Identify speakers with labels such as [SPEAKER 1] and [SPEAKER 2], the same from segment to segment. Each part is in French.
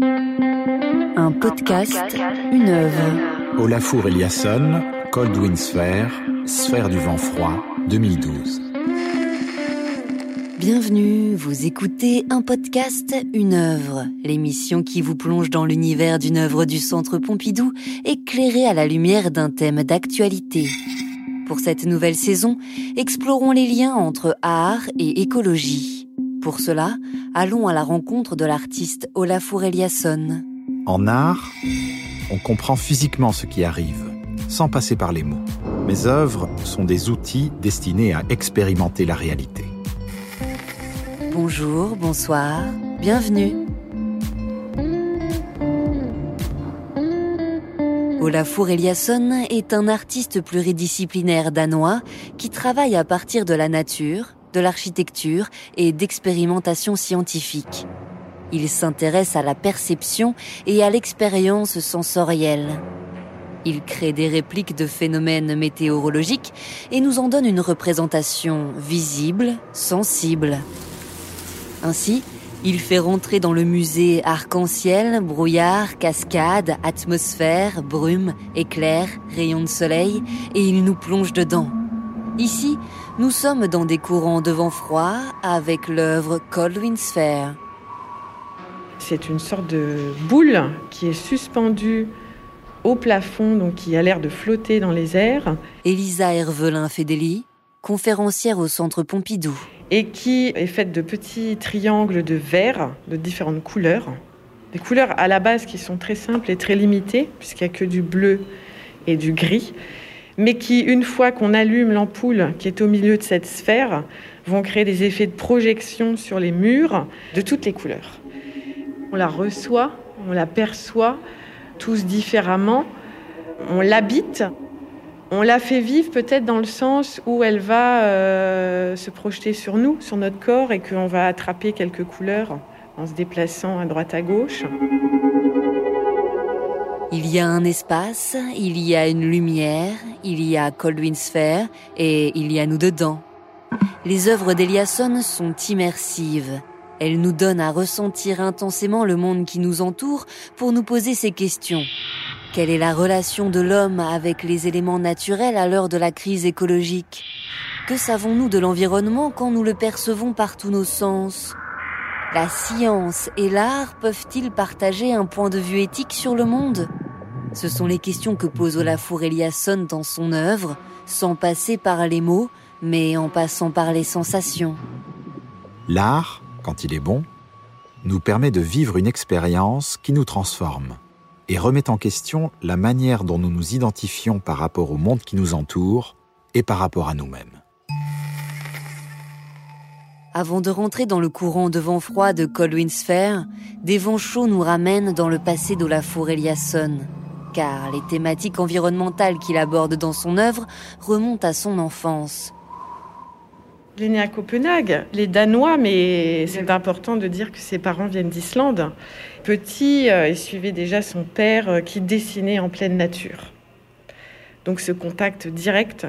[SPEAKER 1] Un podcast, une œuvre.
[SPEAKER 2] Olafur Eliasson, Cold Sphere, Sphère du vent froid, 2012.
[SPEAKER 1] Bienvenue, vous écoutez un podcast, une œuvre, l'émission qui vous plonge dans l'univers d'une œuvre du Centre Pompidou, éclairée à la lumière d'un thème d'actualité. Pour cette nouvelle saison, explorons les liens entre art et écologie. Pour cela, allons à la rencontre de l'artiste Olafur Eliasson.
[SPEAKER 2] En art, on comprend physiquement ce qui arrive, sans passer par les mots. Mes œuvres sont des outils destinés à expérimenter la réalité.
[SPEAKER 1] Bonjour, bonsoir, bienvenue. Olafur Eliasson est un artiste pluridisciplinaire danois qui travaille à partir de la nature, de l'architecture et d'expérimentation scientifique. Il s'intéresse à la perception et à l'expérience sensorielle. Il crée des répliques de phénomènes météorologiques et nous en donne une représentation visible, sensible. Ainsi, il fait rentrer dans le musée arc-en-ciel, brouillard, cascade, atmosphère, brume, éclair, rayons de soleil, et il nous plonge dedans. Ici, nous sommes dans des courants de vent froid avec l'œuvre Cold Wind Sphere.
[SPEAKER 3] C'est une sorte de boule qui est suspendue au plafond, donc qui a l'air de flotter dans les airs.
[SPEAKER 1] Elisa Hervelin Fédéli, conférencière au Centre Pompidou
[SPEAKER 3] et qui est faite de petits triangles de verre de différentes couleurs. Des couleurs à la base qui sont très simples et très limitées, puisqu'il n'y a que du bleu et du gris, mais qui, une fois qu'on allume l'ampoule qui est au milieu de cette sphère, vont créer des effets de projection sur les murs de toutes les couleurs. On la reçoit, on la perçoit tous différemment, on l'habite on la fait vivre peut-être dans le sens où elle va euh, se projeter sur nous, sur notre corps, et qu'on va attraper quelques couleurs en se déplaçant à droite à gauche.
[SPEAKER 1] Il y a un espace, il y a une lumière, il y a Coldwin Sphere et il y a nous dedans. Les œuvres d'Eliasson sont immersives. Elles nous donnent à ressentir intensément le monde qui nous entoure pour nous poser ces questions. Quelle est la relation de l'homme avec les éléments naturels à l'heure de la crise écologique? Que savons-nous de l'environnement quand nous le percevons par tous nos sens? La science et l'art peuvent-ils partager un point de vue éthique sur le monde? Ce sont les questions que pose Olafur Eliasson dans son œuvre, sans passer par les mots, mais en passant par les sensations.
[SPEAKER 2] L'art, quand il est bon, nous permet de vivre une expérience qui nous transforme et remet en question la manière dont nous nous identifions par rapport au monde qui nous entoure et par rapport à nous-mêmes.
[SPEAKER 1] Avant de rentrer dans le courant de vent froid de Colwyn Sphere, des vents chauds nous ramènent dans le passé d'Olafur Eliasson, car les thématiques environnementales qu'il aborde dans son œuvre remontent à son enfance.
[SPEAKER 3] Il est né à Copenhague, les Danois, mais c'est important de dire que ses parents viennent d'Islande. Petit, euh, il suivait déjà son père euh, qui dessinait en pleine nature. Donc ce contact direct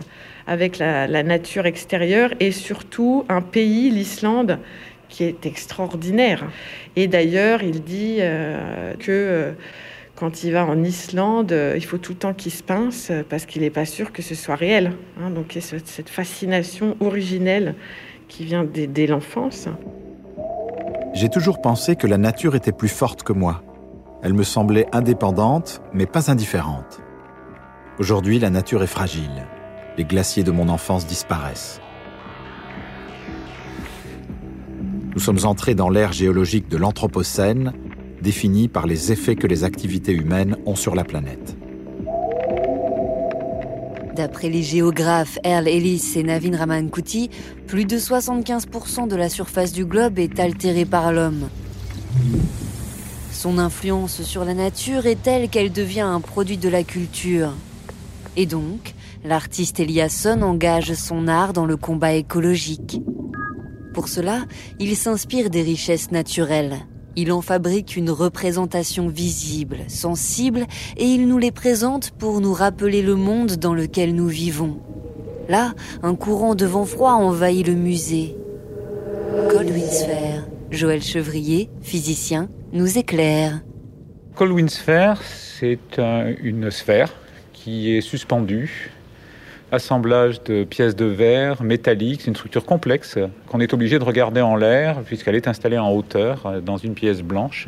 [SPEAKER 3] avec la, nature extérieure et surtout un pays, l'Islande, qui est extraordinaire. Et d'ailleurs, il dit euh, que quand il va en Islande, euh, il faut tout le temps qu'il se pince euh, parce qu'il n'est pas sûr que ce soit réel. Hein. donc il y a cette fascination originelle qui vient dès, l'enfance.
[SPEAKER 2] J'ai toujours pensé que la nature était plus forte que moi. Elle me semblait indépendante, mais pas indifférente. Aujourd'hui, la nature est fragile. Les glaciers de mon enfance disparaissent. Nous sommes entrés dans l'ère géologique de l'Anthropocène définie par les effets que les activités humaines ont sur la planète.
[SPEAKER 1] D'après les géographes Earl Ellis et Navin Ramankouti, plus de 75% de la surface du globe est altérée par l'homme. Son influence sur la nature est telle qu'elle devient un produit de la culture. Et donc, l'artiste Eliasson engage son art dans le combat écologique. Pour cela, il s'inspire des richesses naturelles. Il en fabrique une représentation visible, sensible, et il nous les présente pour nous rappeler le monde dans lequel nous vivons. Là, un courant de vent froid envahit le musée. Goldwyn Sphere, Joël Chevrier, physicien, nous éclaire.
[SPEAKER 4] Colwyn Sphere, c'est une sphère qui est suspendue assemblage de pièces de verre métalliques. C'est une structure complexe qu'on est obligé de regarder en l'air puisqu'elle est installée en hauteur euh, dans une pièce blanche.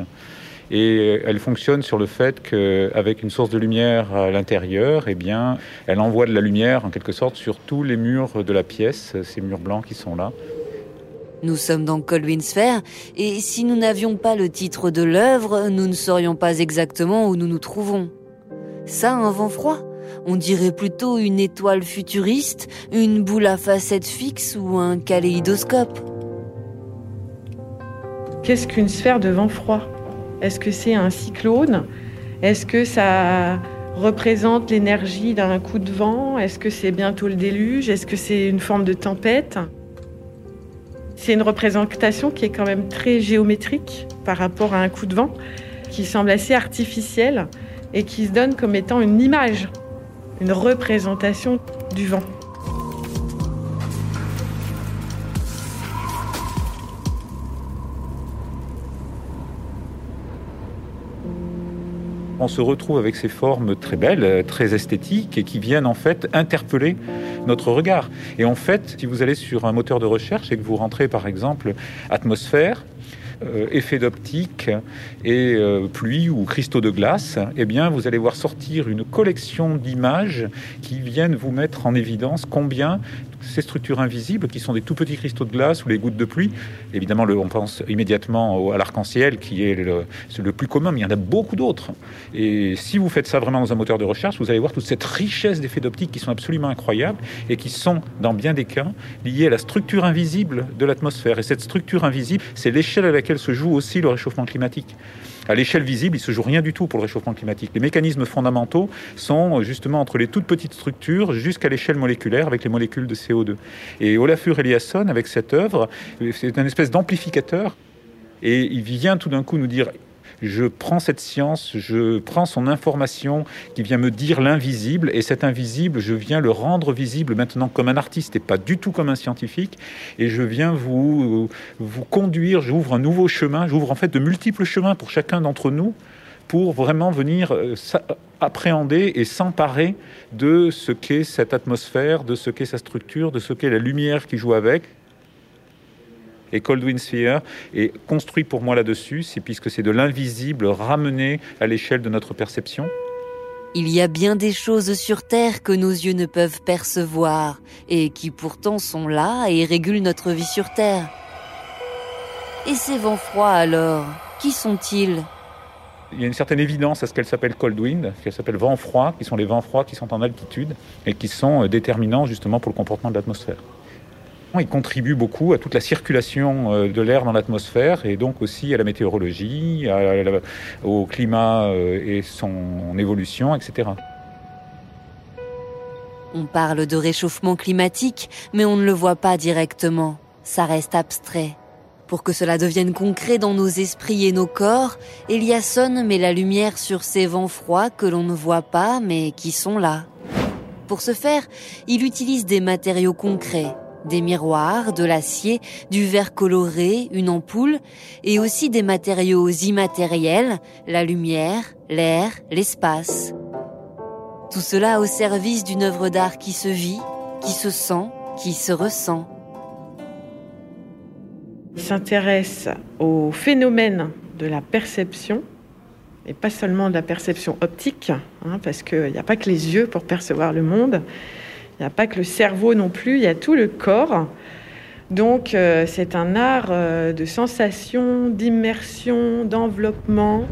[SPEAKER 4] Et elle fonctionne sur le fait qu'avec une source de lumière à l'intérieur, eh bien, elle envoie de la lumière en quelque sorte sur tous les murs de la pièce, ces murs blancs qui sont là.
[SPEAKER 1] Nous sommes dans Colwyn Sphere, et si nous n'avions pas le titre de l'œuvre, nous ne saurions pas exactement où nous nous trouvons. Ça, un vent froid? On dirait plutôt une étoile futuriste, une boule à facettes fixes ou un kaléidoscope.
[SPEAKER 3] Qu'est-ce qu'une sphère de vent froid? Est-ce que c'est un cyclone? Est-ce que ça représente l'énergie d'un coup de vent? Est-ce que c'est bientôt le déluge? Est-ce que c'est une forme de tempête? C'est une représentation qui est quand même très géométrique par rapport à un coup de vent, qui semble assez artificielle et qui se donne comme étant une image une représentation du vent.
[SPEAKER 4] on se retrouve avec ces formes très belles, très esthétiques et qui viennent en fait interpeller notre regard. Et en fait, si vous allez sur un moteur de recherche et que vous rentrez par exemple atmosphère, euh, effet d'optique et euh, pluie ou cristaux de glace, eh bien, vous allez voir sortir une collection d'images qui viennent vous mettre en évidence combien ces structures invisibles, qui sont des tout petits cristaux de glace ou les gouttes de pluie, évidemment, on pense immédiatement à l'arc-en-ciel, qui est le, le, plus commun, mais il y en a beaucoup d'autres. Et si vous faites ça vraiment dans un moteur de recherche, vous allez voir toute cette richesse d'effets d'optique qui sont absolument incroyables et qui sont, dans bien des cas, liés à la structure invisible de l'atmosphère. Et cette structure invisible, c'est l'échelle à laquelle se joue aussi le réchauffement climatique. À l'échelle visible, il se joue rien du tout pour le réchauffement climatique. Les mécanismes fondamentaux sont justement entre les toutes petites structures jusqu'à l'échelle moléculaire avec les molécules de CO2. Et Olafur Eliasson, avec cette œuvre, c'est un espèce d'amplificateur et il vient tout d'un coup nous dire je prends cette science, je prends son information qui vient me dire l'invisible, et cet invisible, je viens le rendre visible maintenant comme un artiste et pas du tout comme un scientifique, et je viens vous, vous conduire, j'ouvre un nouveau chemin, j'ouvre en fait de multiples chemins pour chacun d'entre nous pour vraiment venir euh, appréhender et s'emparer de ce qu'est cette atmosphère, de ce qu'est sa structure, de ce qu'est la lumière qui joue avec, et Coldwind Sphere est construit pour moi là-dessus, c'est puisque c'est de l'invisible ramené à l'échelle de notre perception.
[SPEAKER 1] Il y a bien des choses sur Terre que nos yeux ne peuvent percevoir et qui pourtant sont là et régulent notre vie sur Terre. Et ces vents froids alors, qui sont-ils?
[SPEAKER 4] Il y a une certaine évidence à ce qu'elle s'appelle cold wind, qu'elle s'appelle vent froid, qui sont les vents froids qui sont en altitude et qui sont euh, déterminants justement pour le comportement de l'atmosphère. Il contribue beaucoup à toute la circulation euh, de l'air dans l'atmosphère et donc aussi à la météorologie, au climat euh, et son évolution, etc.
[SPEAKER 1] On parle de réchauffement climatique, mais on ne le voit pas directement. Ça reste abstrait. Pour que cela devienne concret dans nos esprits et nos corps, Eliasson met la lumière sur ces vents froids que l'on ne voit pas mais qui sont là. Pour ce faire, il utilise des matériaux concrets, des miroirs, de l'acier, du verre coloré, une ampoule, et aussi des matériaux immatériels, la lumière, l'air, l'espace. Tout cela au service d'une œuvre d'art qui se vit, qui se sent, qui se ressent.
[SPEAKER 3] Il s'intéresse au phénomène de la perception, et pas seulement de la perception optique, hein, parce qu'il n'y a pas que les yeux pour percevoir le monde, il n'y a pas que le cerveau non plus, il y a tout le corps. Donc euh, c'est un art euh, de sensation, d'immersion, d'enveloppement.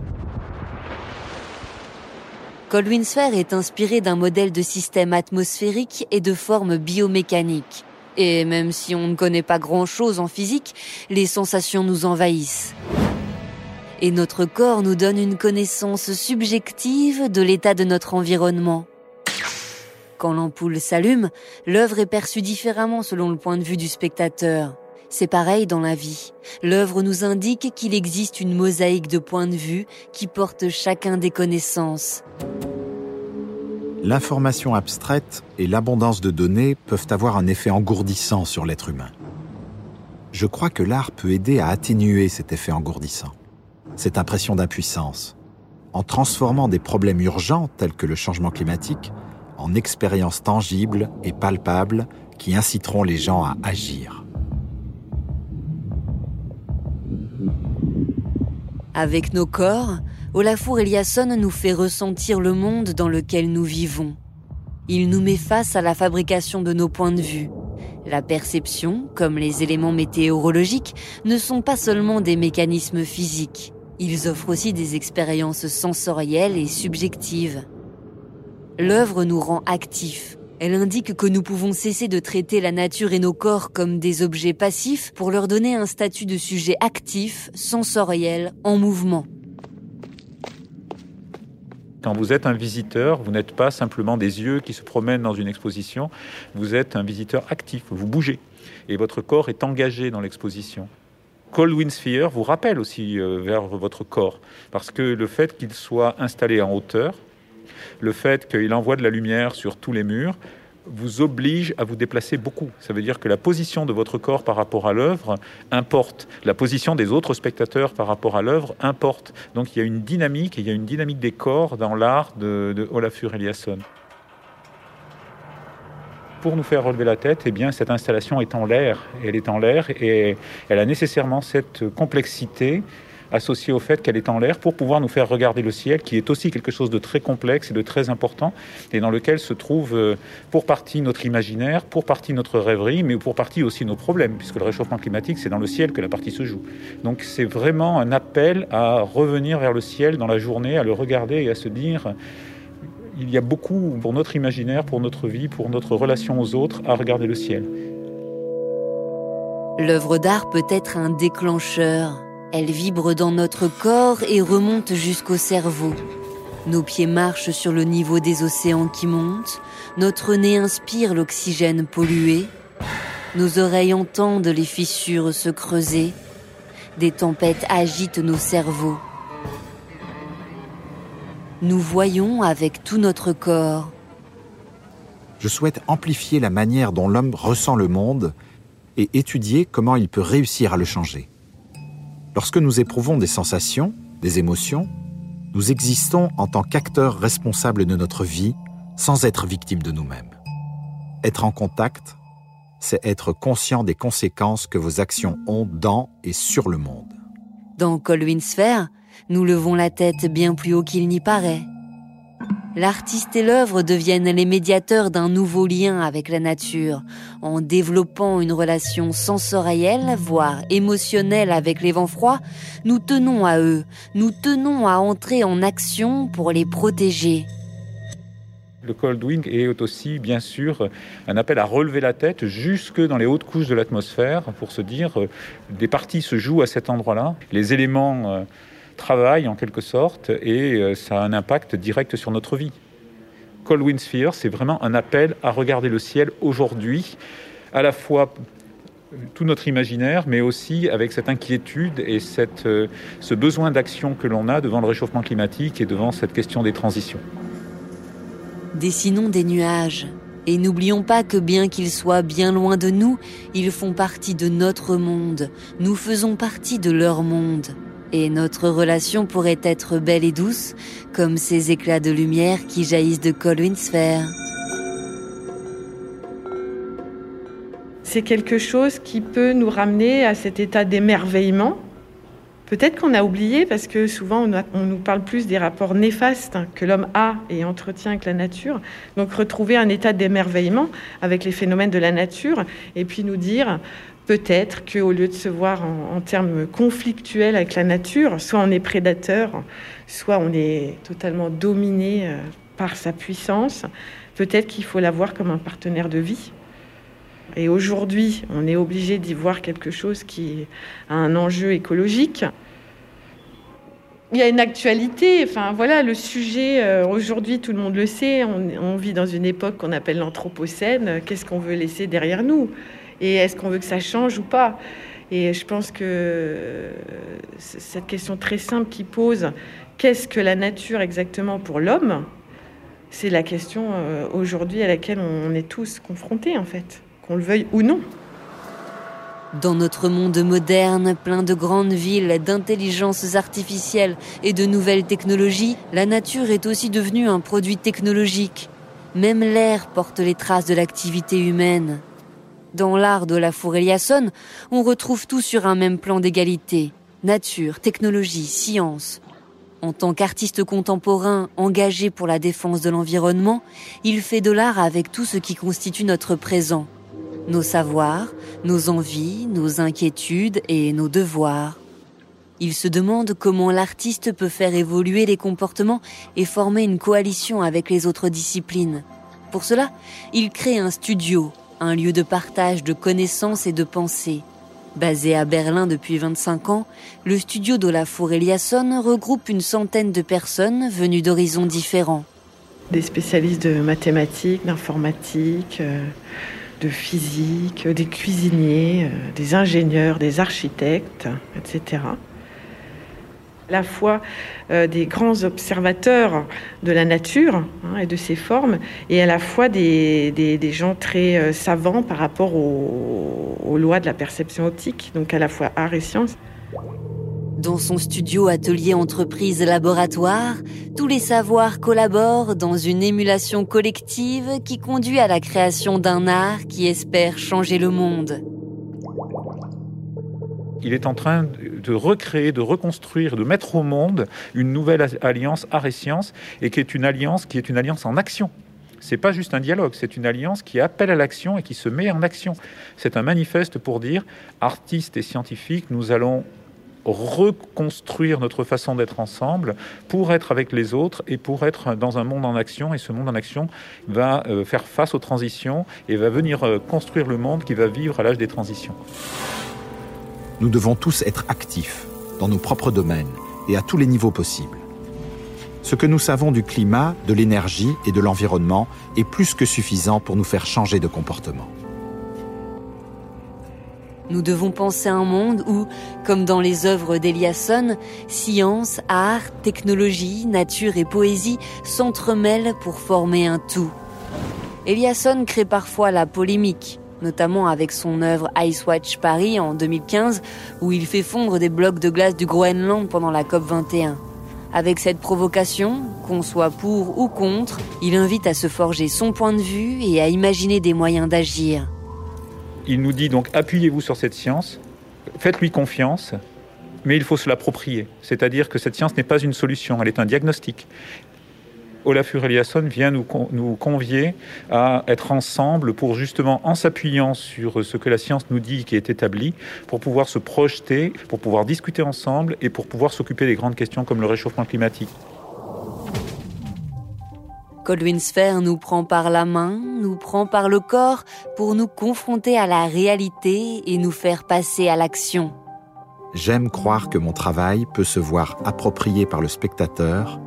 [SPEAKER 1] Colwyn Sphere est inspiré d'un modèle de système atmosphérique et de forme biomécanique. Et même si on ne connaît pas grand-chose en physique, les sensations nous envahissent. Et notre corps nous donne une connaissance subjective de l'état de notre environnement. Quand l'ampoule s'allume, l'œuvre est perçue différemment selon le point de vue du spectateur. C'est pareil dans la vie. L'œuvre nous indique qu'il existe une mosaïque de points de vue qui porte chacun des connaissances.
[SPEAKER 2] L'information abstraite et l'abondance de données peuvent avoir un effet engourdissant sur l'être humain. Je crois que l'art peut aider à atténuer cet effet engourdissant, cette impression d'impuissance, en transformant des problèmes urgents tels que le changement climatique en expériences tangibles et palpables qui inciteront les gens à agir.
[SPEAKER 1] Avec nos corps, Olafur Eliasson nous fait ressentir le monde dans lequel nous vivons. Il nous met face à la fabrication de nos points de vue. La perception, comme les éléments météorologiques, ne sont pas seulement des mécanismes physiques. Ils offrent aussi des expériences sensorielles et subjectives. L'œuvre nous rend actifs. Elle indique que nous pouvons cesser de traiter la nature et nos corps comme des objets passifs pour leur donner un statut de sujet actif, sensoriel, en mouvement.
[SPEAKER 4] Quand vous êtes un visiteur, vous n'êtes pas simplement des yeux qui se promènent dans une exposition, vous êtes un visiteur actif, vous bougez et votre corps est engagé dans l'exposition. Cold Sphere vous rappelle aussi euh, vers votre corps, parce que le fait qu'il soit installé en hauteur, le fait qu'il envoie de la lumière sur tous les murs, vous oblige à vous déplacer beaucoup. Ça veut dire que la position de votre corps par rapport à l'œuvre importe. La position des autres spectateurs par rapport à l'œuvre importe. Donc il y a une dynamique, il y a une dynamique des corps dans l'art de, de Olafur Eliasson. Pour nous faire relever la tête, eh bien, cette installation est en l'air. Elle est en l'air et elle a nécessairement cette complexité associée au fait qu'elle est en l'air pour pouvoir nous faire regarder le ciel, qui est aussi quelque chose de très complexe et de très important, et dans lequel se trouve euh, pour partie notre imaginaire, pour partie notre rêverie, mais pour partie aussi nos problèmes, puisque le réchauffement climatique, c'est dans le ciel que la partie se joue. Donc c'est vraiment un appel à revenir vers le ciel dans la journée, à le regarder et à se dire il y a beaucoup pour notre imaginaire, pour notre vie, pour notre relation aux autres, à regarder le ciel.
[SPEAKER 1] L'œuvre d'art peut être un déclencheur, elle vibre dans notre corps et remonte jusqu'au cerveau. Nos pieds marchent sur le niveau des océans qui montent, notre nez inspire l'oxygène pollué, nos oreilles entendent les fissures se creuser, des tempêtes agitent nos cerveaux. Nous voyons avec tout notre corps.
[SPEAKER 2] Je souhaite amplifier la manière dont l'homme ressent le monde et étudier comment il peut réussir à le changer. Lorsque nous éprouvons des sensations, des émotions, nous existons en tant qu'acteurs responsables de notre vie sans être victimes de nous-mêmes. Être en contact, c'est être conscient des conséquences que vos actions ont dans et sur le monde.
[SPEAKER 1] Dans Colwyn Sphere, nous levons la tête bien plus haut qu'il n'y paraît l'artiste et l'œuvre deviennent les médiateurs d'un nouveau lien avec la nature, en développant une relation sensorielle, voire émotionnelle avec les vents froids, nous tenons à eux, nous tenons à entrer en action pour les protéger.
[SPEAKER 4] Le cold wing est aussi, bien sûr, un appel à relever la tête jusque dans les hautes couches de l'atmosphère pour se dire euh, des parties se jouent à cet endroit-là. Les éléments euh, travail en quelque sorte et euh, ça a un impact direct sur notre vie. Cold Wind c'est vraiment un appel à regarder le ciel aujourd'hui, à la fois tout notre imaginaire, mais aussi avec cette inquiétude et cette, euh, ce besoin d'action que l'on a devant le réchauffement climatique et devant cette question des transitions.
[SPEAKER 1] Dessinons des nuages. Et n'oublions pas que bien qu'ils soient bien loin de nous, ils font partie de notre monde. Nous faisons partie de leur monde et notre relation pourrait être belle et douce, comme ces éclats de lumière qui jaillissent de Colwyn Sphere.
[SPEAKER 3] C'est quelque chose qui peut nous ramener à cet état d'émerveillement. Peut-être qu'on a oublié parce que souvent on, nous parle plus des rapports néfastes que l'homme a et entretient avec la nature. Donc retrouver un état d'émerveillement avec les phénomènes de la nature et puis nous dire peut-être qu'au lieu de se voir en, termes conflictuels avec la nature, soit on est prédateur, soit on est totalement dominé euh, par sa puissance, peut-être qu'il faut la voir comme un partenaire de vie. Et aujourd'hui, on est obligé d'y voir quelque chose qui a un enjeu écologique. Il y a une actualité, enfin voilà, le sujet, euh, aujourd'hui tout le monde le sait, on vit dans une époque qu'on appelle l'Anthropocène, qu'est-ce qu'on veut laisser derrière nous? Et est-ce qu'on veut que ça change ou pas? Et je pense que cette question très simple qui pose qu'est-ce que la nature exactement pour l'homme? C'est la question euh, aujourd'hui à laquelle on est tous confrontés en fait, qu'on le veuille ou non.
[SPEAKER 1] Dans notre monde moderne, plein de grandes villes, d'intelligences artificielles et de nouvelles technologies, la nature est aussi devenue un produit technologique. Même l'air porte les traces de l'activité humaine. Dans l'art de la Eliasson, on retrouve tout sur un même plan d'égalité. Nature, technologie, science. En tant qu'artiste contemporain engagé pour la défense de l'environnement, il fait de l'art avec tout ce qui constitue notre présent. Nos savoirs, nos envies, nos inquiétudes et nos devoirs. Il se demande comment l'artiste peut faire évoluer les comportements et former une coalition avec les autres disciplines. Pour cela, il crée un studio un lieu de partage de connaissances et de pensées. Basé à Berlin depuis 25 ans, le studio d'Olafur Eliasson regroupe une centaine de personnes venues d'horizons différents.
[SPEAKER 3] Des spécialistes de mathématiques, d'informatique, euh, de physique, des cuisiniers, euh, des ingénieurs, des architectes, etc à la fois euh, des grands observateurs de la nature hein, et de ses formes, et à la fois des, gens très euh, savants par rapport aux, aux, lois de la perception optique, donc à la fois art et science.
[SPEAKER 1] Dans son studio atelier entreprise laboratoire, tous les savoirs collaborent dans une émulation collective qui conduit à la création d'un art qui espère changer le monde
[SPEAKER 4] il est en train de recréer, de reconstruire, de mettre au monde une nouvelle alliance art et science, et qui est une alliance qui est une alliance en action. C'est pas juste un dialogue, c'est une alliance qui appelle à l'action et qui se met en action. C'est un manifeste pour dire, artistes et scientifiques, nous allons reconstruire notre façon d'être ensemble pour être avec les autres et pour être dans un monde en action. Et ce monde en action va euh, faire face aux transitions et va venir euh, construire le monde qui va vivre à l'âge des transitions.
[SPEAKER 2] Nous devons tous être actifs dans nos propres domaines et à tous les niveaux possibles. Ce que nous savons du climat, de l'énergie et de l'environnement est plus que suffisant pour nous faire changer de comportement.
[SPEAKER 1] Nous devons penser un monde où, comme dans les œuvres d'Eliasson, science, art, technologie, nature et poésie s'entremêlent pour former un tout. Eliasson crée parfois la polémique, notamment avec son œuvre Ice Watch Paris en 2015, où il fait fondre des blocs de glace du Groenland pendant la COP 21. Avec cette provocation, qu'on soit pour ou contre, il invite à se forger son point de vue et à imaginer des moyens d'agir.
[SPEAKER 4] Il nous dit donc appuyez-vous sur cette science, faites-lui confiance, mais il faut se l'approprier. C'est-à-dire que cette science n'est pas une solution, elle est un diagnostic. Olafur Eliasson vient nous, nous convier à être ensemble pour justement, en s'appuyant sur ce que la science nous dit qui est établi, pour pouvoir se projeter, pour pouvoir discuter ensemble et pour pouvoir s'occuper des grandes questions comme le réchauffement climatique.
[SPEAKER 1] Coldwin Sphere nous prend par la main, nous prend par le corps pour nous confronter à la réalité et nous faire passer à l'action.
[SPEAKER 2] J'aime croire que mon travail peut se voir approprié par le spectateur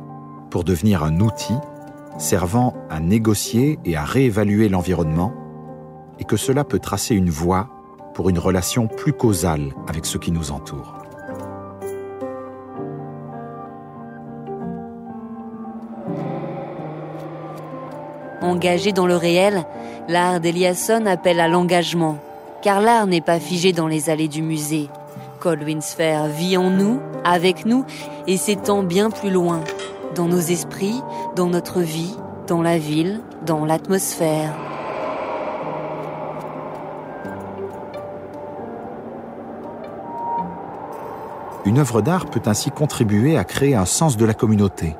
[SPEAKER 2] pour devenir un outil servant à négocier et à réévaluer l'environnement, et que cela peut tracer une voie pour une relation plus causale avec ce qui nous entoure.
[SPEAKER 1] Engagé dans le réel, l'art d'Eliasson appelle à l'engagement, car l'art n'est pas figé dans les allées du musée. Colwyn Sphere vit en nous, avec nous, et s'étend bien plus loin, dans nos esprits, dans notre vie, dans la ville, dans l'atmosphère.
[SPEAKER 2] Une œuvre d'art peut ainsi contribuer à créer un sens de la communauté.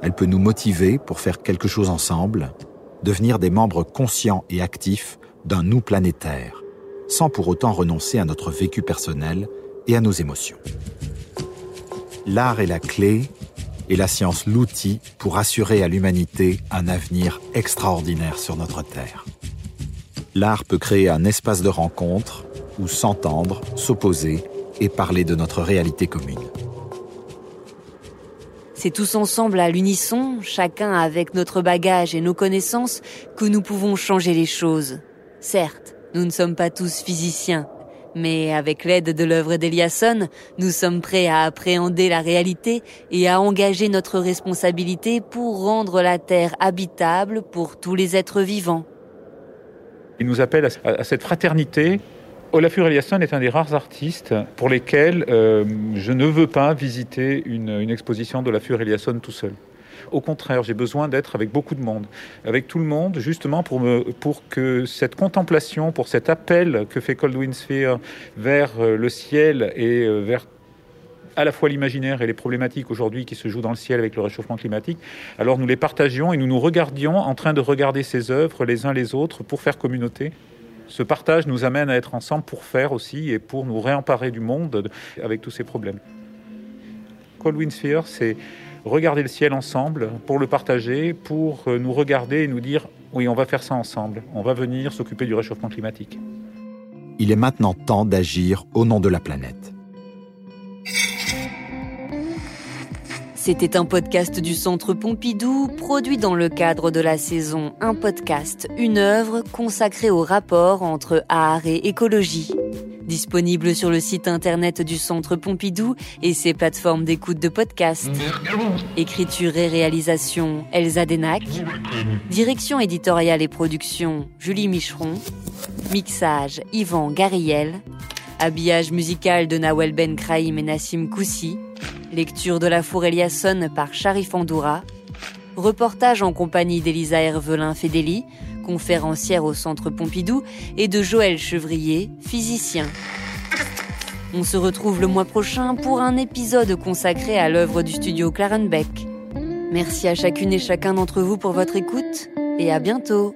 [SPEAKER 2] Elle peut nous motiver pour faire quelque chose ensemble, devenir des membres conscients et actifs d'un nous planétaire, sans pour autant renoncer à notre vécu personnel et à nos émotions. L'art est la clé et la science l'outil pour assurer à l'humanité un avenir extraordinaire sur notre Terre. L'art peut créer un espace de rencontre où s'entendre, s'opposer et parler de notre réalité commune.
[SPEAKER 1] C'est tous ensemble à l'unisson, chacun avec notre bagage et nos connaissances, que nous pouvons changer les choses. Certes, nous ne sommes pas tous physiciens, mais avec l'aide de l'œuvre d'Eliasson, nous sommes prêts à appréhender la réalité et à engager notre responsabilité pour rendre la Terre habitable pour tous les êtres vivants.
[SPEAKER 4] Il nous appelle à cette fraternité Olafur Eliasson est un des rares artistes pour lesquels euh, je ne veux pas visiter une, une exposition d'Olafur Eliasson tout seul. Au contraire, j'ai besoin d'être avec beaucoup de monde, avec tout le monde, justement pour, que cette contemplation, pour cet appel que fait Coldwind Sphere vers euh, le ciel et euh, vers à la fois l'imaginaire et les problématiques aujourd'hui qui se jouent dans le ciel avec le réchauffement climatique, alors nous les partagions et nous nous regardions en train de regarder ces œuvres les uns les autres pour faire communauté. Ce partage nous amène à être ensemble pour faire aussi et pour nous réemparer du monde avec tous ces problèmes. Sphere, c'est regarder le ciel ensemble, pour le partager, pour euh, nous regarder et nous dire oui, on va faire ça ensemble, on va venir s'occuper du réchauffement climatique.
[SPEAKER 2] Il est maintenant temps d'agir au nom de la planète.
[SPEAKER 1] C'était un podcast du Centre Pompidou, produit dans le cadre de la saison Un podcast, une œuvre consacrée au rapport entre art et écologie. Disponible sur le site internet du Centre Pompidou et ses plateformes d'écoute de podcast. Écriture et réalisation Elsa Denac. Direction éditoriale et production Julie Micheron. Mixage Yvan Gariel. Habillage musical de Nawel Ben Kraïm et Nassim Koussi. Lecture de la Four Eliasson par Sharif Andoura. Reportage en compagnie d'Elisa Hervelin Fédéli conférencière au Centre Pompidou, et de Joël Chevrier, physicien. On se retrouve le mois prochain pour un épisode consacré à l'œuvre du studio Clarenbeck. Merci à chacune et chacun d'entre vous pour votre écoute et à bientôt.